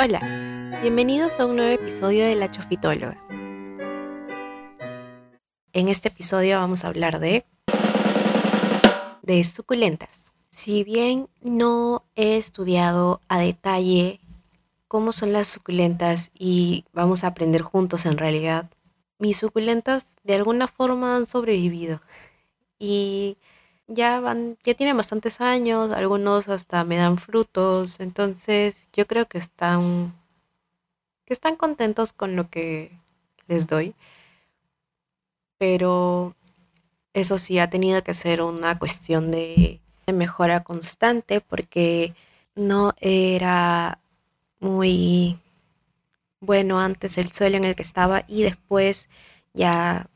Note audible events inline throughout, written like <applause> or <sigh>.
Hola, bienvenidos a un nuevo episodio de La Chofitóloga. En este episodio vamos a hablar de de suculentas. Si bien no he estudiado a detalle cómo son las suculentas y vamos a aprender juntos en realidad, mis suculentas de alguna forma han sobrevivido y ya van, ya tienen bastantes años, algunos hasta me dan frutos, entonces yo creo que están, que están contentos con lo que les doy. Pero eso sí ha tenido que ser una cuestión de mejora constante porque no era muy bueno antes el suelo en el que estaba y después ya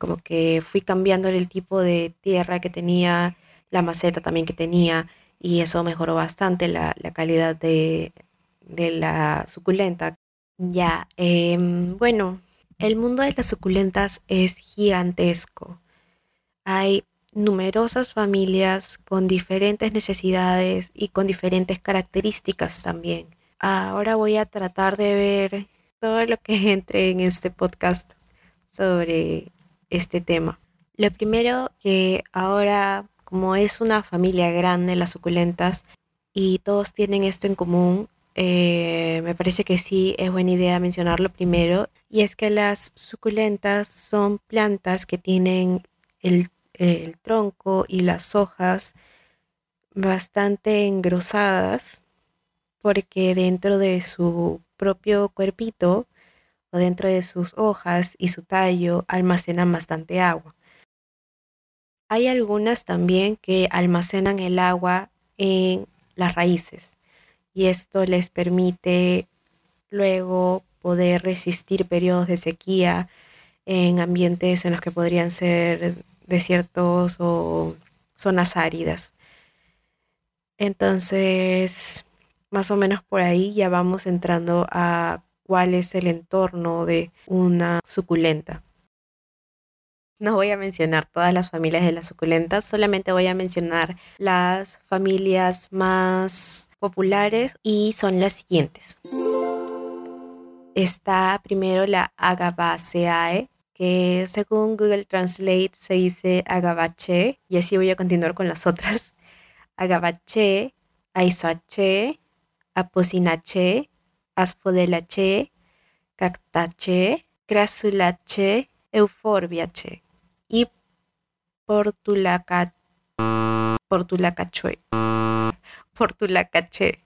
como que fui cambiando el tipo de tierra que tenía, la maceta también que tenía y eso mejoró bastante la, calidad de, la suculenta. Ya, em, bueno, el mundo de las suculentas es gigantesco. Hay numerosas familias con diferentes necesidades y con diferentes características también. Ahora voy a tratar de ver todo lo que <laughs> entre en este podcast sobre este tema. Lo primero que ahora, como es una familia grande, las suculentas, y todos tienen esto en común, eh, me parece que sí es buena idea mencionarlo primero, y es que las suculentas son plantas que tienen el, el tronco y las hojas bastante engrosadas, porque dentro de su propio cuerpito o dentro de sus hojas y su tallo almacenan bastante agua. Hay algunas también que almacenan el agua en las raíces y esto les permite luego poder resistir periodos de sequía en ambientes en los que podrían ser desiertos o zonas áridas. Entonces, más o menos por ahí ya vamos entrando a cuál es el entorno de una suculenta. No voy a mencionar todas las familias de las suculentas, solamente voy a mencionar las familias más populares y son las siguientes. Está primero la Agabaceae, que según Google Translate se dice Agabache, y así voy a continuar con las otras. Agabache, Aisache, Aposinache, asfodelache, cactache, crasulache, euforbiache y portulaca, portulacachue, portulacache.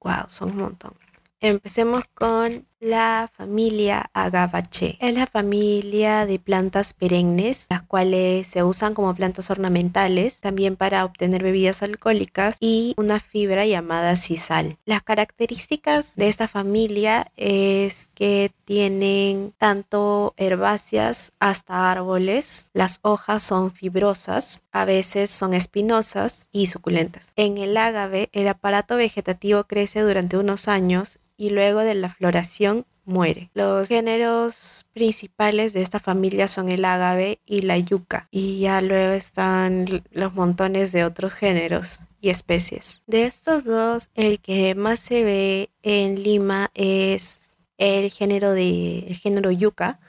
Wow, son un montón. Empecemos con la familia Agabache. Es la familia de plantas perennes, las cuales se usan como plantas ornamentales, también para obtener bebidas alcohólicas y una fibra llamada sisal. Las características de esta familia es que tienen tanto herbáceas hasta árboles. Las hojas son fibrosas, a veces son espinosas y suculentas. En el ágave, el aparato vegetativo crece durante unos años y luego de la floración muere. Los géneros principales de esta familia son el agave y la yuca y ya luego están los montones de otros géneros y especies. De estos dos, el que más se ve en Lima es el género de el género yuca,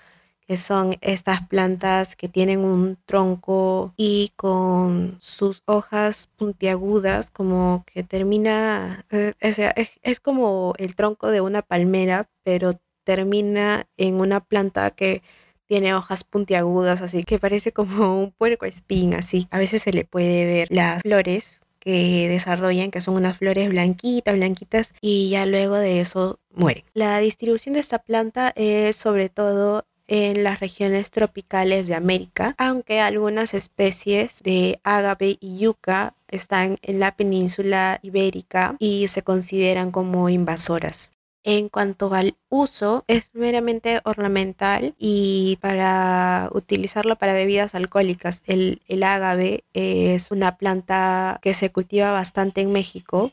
que son estas plantas que tienen un tronco y con sus hojas puntiagudas, como que termina, eh, es, como el tronco de una palmera, pero termina en una planta que tiene hojas puntiagudas, así que parece como un puerco espín, así. A veces se le puede ver las flores que desarrollan, que son unas flores blanquitas, blanquitas, y ya luego de eso mueren. La distribución de esta planta es sobre todo en las regiones tropicales de América, aunque algunas especies de agave y yuca están en la península ibérica y se consideran como invasoras. En cuanto al uso, es meramente ornamental y para utilizarlo para bebidas alcohólicas. El, el agave es una planta que se cultiva bastante en México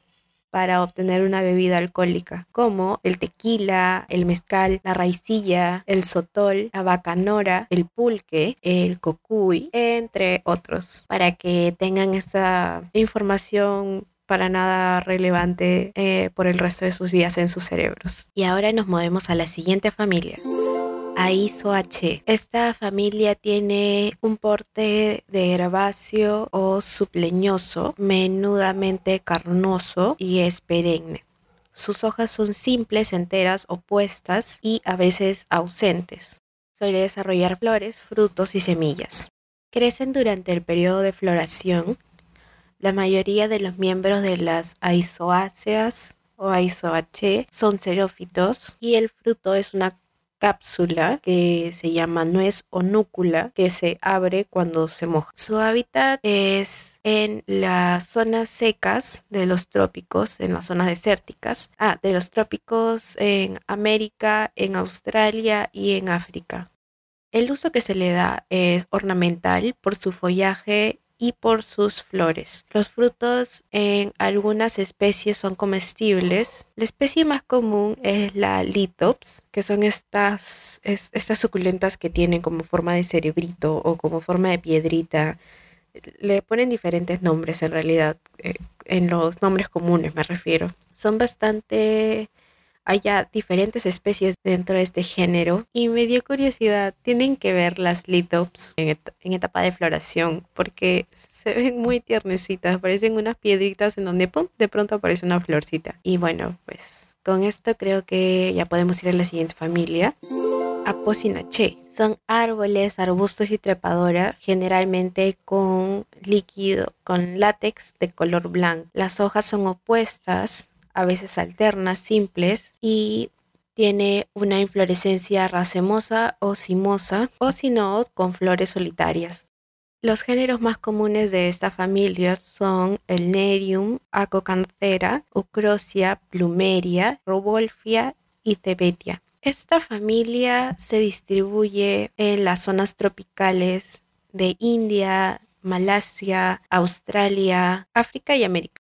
para obtener una bebida alcohólica, como el tequila, el mezcal, la raicilla, el sotol, la bacanora, el pulque, el cocuy, entre otros, para que tengan esta información para nada relevante eh, por el resto de sus vidas en sus cerebros. Y ahora nos movemos a la siguiente familia. Aizoaceae. Esta familia tiene un porte de herbáceo o subleñoso, menudamente carnoso y es perenne. Sus hojas son simples, enteras, opuestas y a veces ausentes. Suele desarrollar flores, frutos y semillas. Crecen durante el periodo de floración. La mayoría de los miembros de las aizoáceas o son xerófitos y el fruto es una cápsula que se llama nuez o núcula que se abre cuando se moja. Su hábitat es en las zonas secas de los trópicos, en las zonas desérticas, ah, de los trópicos en América, en Australia y en África. El uso que se le da es ornamental por su follaje y por sus flores. Los frutos en algunas especies son comestibles. La especie más común es la Lithops, que son estas, estas suculentas que tienen como forma de cerebrito o como forma de piedrita. Le ponen diferentes nombres en realidad, eh, en los nombres comunes me refiero. Son bastante haya diferentes especies dentro de este género y me dio curiosidad, tienen que ver las lithops en, etapa de floración porque se ven muy tiernecitas, parecen unas piedritas en donde ¡pum! de pronto aparece una florcita. Y bueno, pues con esto creo que ya podemos ir a la siguiente familia. Apocynaceae. Son árboles, arbustos y trepadoras, generalmente con líquido, con látex de color blanco. Las hojas son opuestas, a veces alternas, simples y tiene una inflorescencia racemosa o cimosa o si no con flores solitarias. Los géneros más comunes de esta familia son el Nerium, Acocanthera, Ucrosia, Plumeria, Robolfia y Cebetia. Esta familia se distribuye en las zonas tropicales de India, Malasia, Australia, África y América.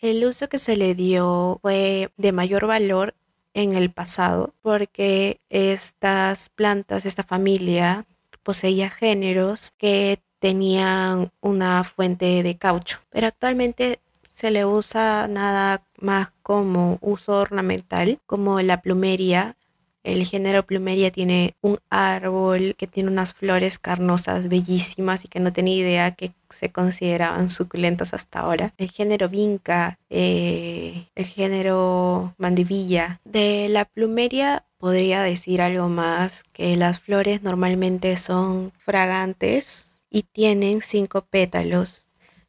El uso que se le dio fue de mayor valor en el pasado porque estas plantas, esta familia poseía géneros que tenían una fuente de caucho, pero actualmente se le usa nada más como uso ornamental, como la plumeria el género plumeria tiene un árbol que tiene unas flores carnosas bellísimas y que no tenía idea que se consideraban suculentas hasta ahora. El género vinca, eh, el género mandivilla. De la plumeria podría decir algo más, que las flores normalmente son fragantes y tienen cinco pétalos.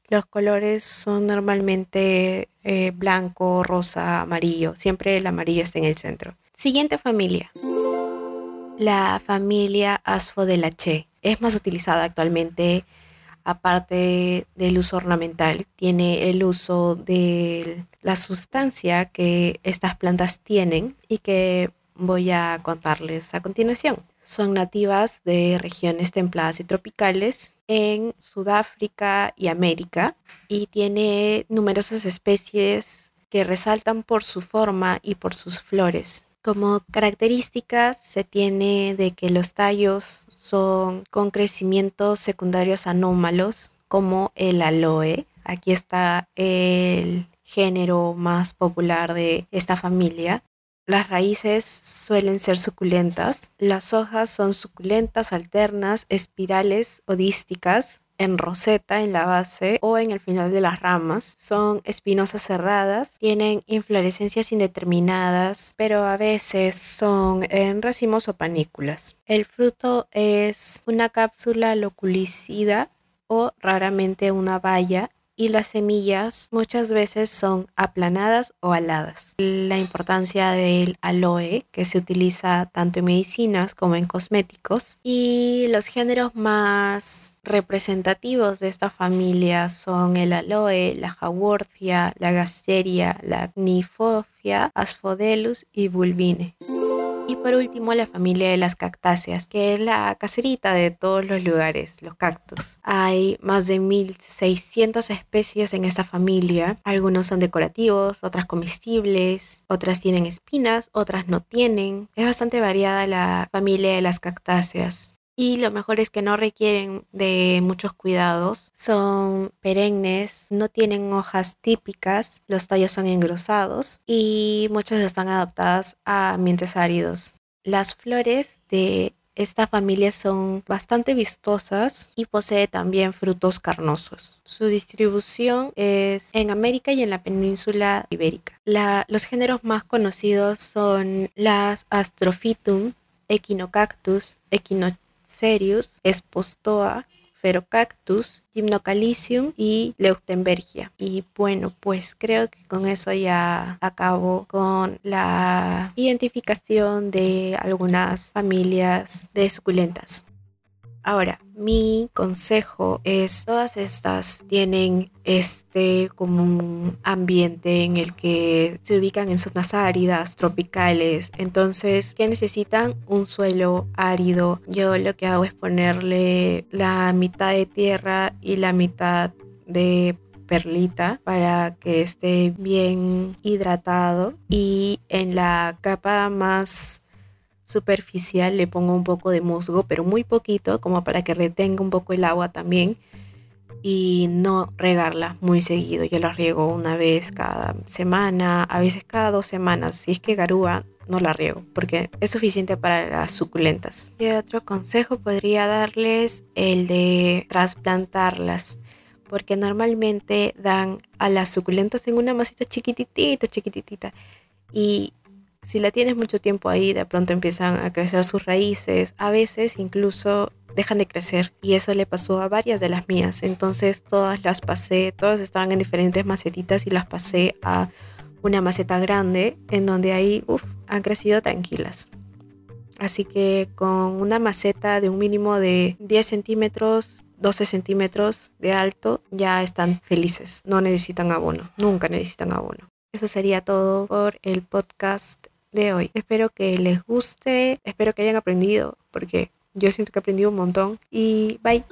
Los colores son normalmente eh, blanco, rosa, amarillo. Siempre el amarillo está en el centro. Siguiente familia. La familia Asfodelaceae es más utilizada actualmente, aparte del uso ornamental, tiene el uso de la sustancia que estas plantas tienen y que voy a contarles a continuación. Son nativas de regiones templadas y tropicales en Sudáfrica y América y tiene numerosas especies que resaltan por su forma y por sus flores. Como características se tiene de que los tallos son con crecimientos secundarios anómalos como el aloe. Aquí está el género más popular de esta familia. Las raíces suelen ser suculentas. Las hojas son suculentas, alternas, espirales o dísticas en roseta en la base o en el final de las ramas. Son espinosas cerradas, tienen inflorescencias indeterminadas, pero a veces son en racimos o panículas. El fruto es una cápsula loculicida o raramente una baya y las semillas muchas veces son aplanadas o aladas. La importancia del aloe que se utiliza tanto en medicinas como en cosméticos y los géneros más representativos de esta familia son el aloe, la jaworthia, la gasteria, la nifofia, asphodelus y bulbine. Y por último, la familia de las cactáceas, que es la caserita de todos los lugares, los cactus. Hay más de 1600 especies en esta familia. Algunos son decorativos, otras comestibles, otras tienen espinas, otras no tienen. Es bastante variada la familia de las cactáceas y lo mejor es que no requieren de muchos cuidados. Son perennes, no tienen hojas típicas, los tallos son engrosados y muchas están adaptadas a ambientes áridos. Las flores de esta familia son bastante vistosas y posee también frutos carnosos. Su distribución es en América y en la península ibérica. los géneros más conocidos son las Astrophytum, Echinocactus, Echinocactus, Serius, Espostoa, Ferocactus, Gymnocalicium y Leuchtenbergia. Y bueno, pues creo que con eso ya acabo con la identificación de algunas familias de suculentas. Ahora, mi consejo es, todas estas tienen este como un ambiente en el que se ubican en zonas áridas, tropicales, entonces que necesitan un suelo árido. Yo lo que hago es ponerle la mitad de tierra y la mitad de perlita para que esté bien hidratado y en la capa más superficial le pongo un poco de musgo, pero muy poquito, como para que retenga un poco el agua también y no regarla muy seguido. Yo la riego una vez cada semana, a veces cada dos semanas. Si es que garúa, no la riego porque es suficiente para las suculentas. Y otro consejo podría darles el de trasplantarlas porque normalmente dan a las suculentas en una masita chiquititita, chiquititita. Y si la tienes mucho tiempo ahí, de pronto empiezan a crecer sus raíces, a veces incluso dejan de crecer y eso le pasó a varias de las mías. Entonces todas las pasé, todas estaban en diferentes macetitas y las pasé a una maceta grande en donde ahí uf, han crecido tranquilas. Así que con una maceta de un mínimo de 10 centímetros, 12 centímetros de alto, ya están felices. No necesitan abono, nunca necesitan abono. Eso sería todo por el podcast de hoy. Espero que les guste, espero que hayan aprendido, porque yo siento que he aprendido un montón. Y bye.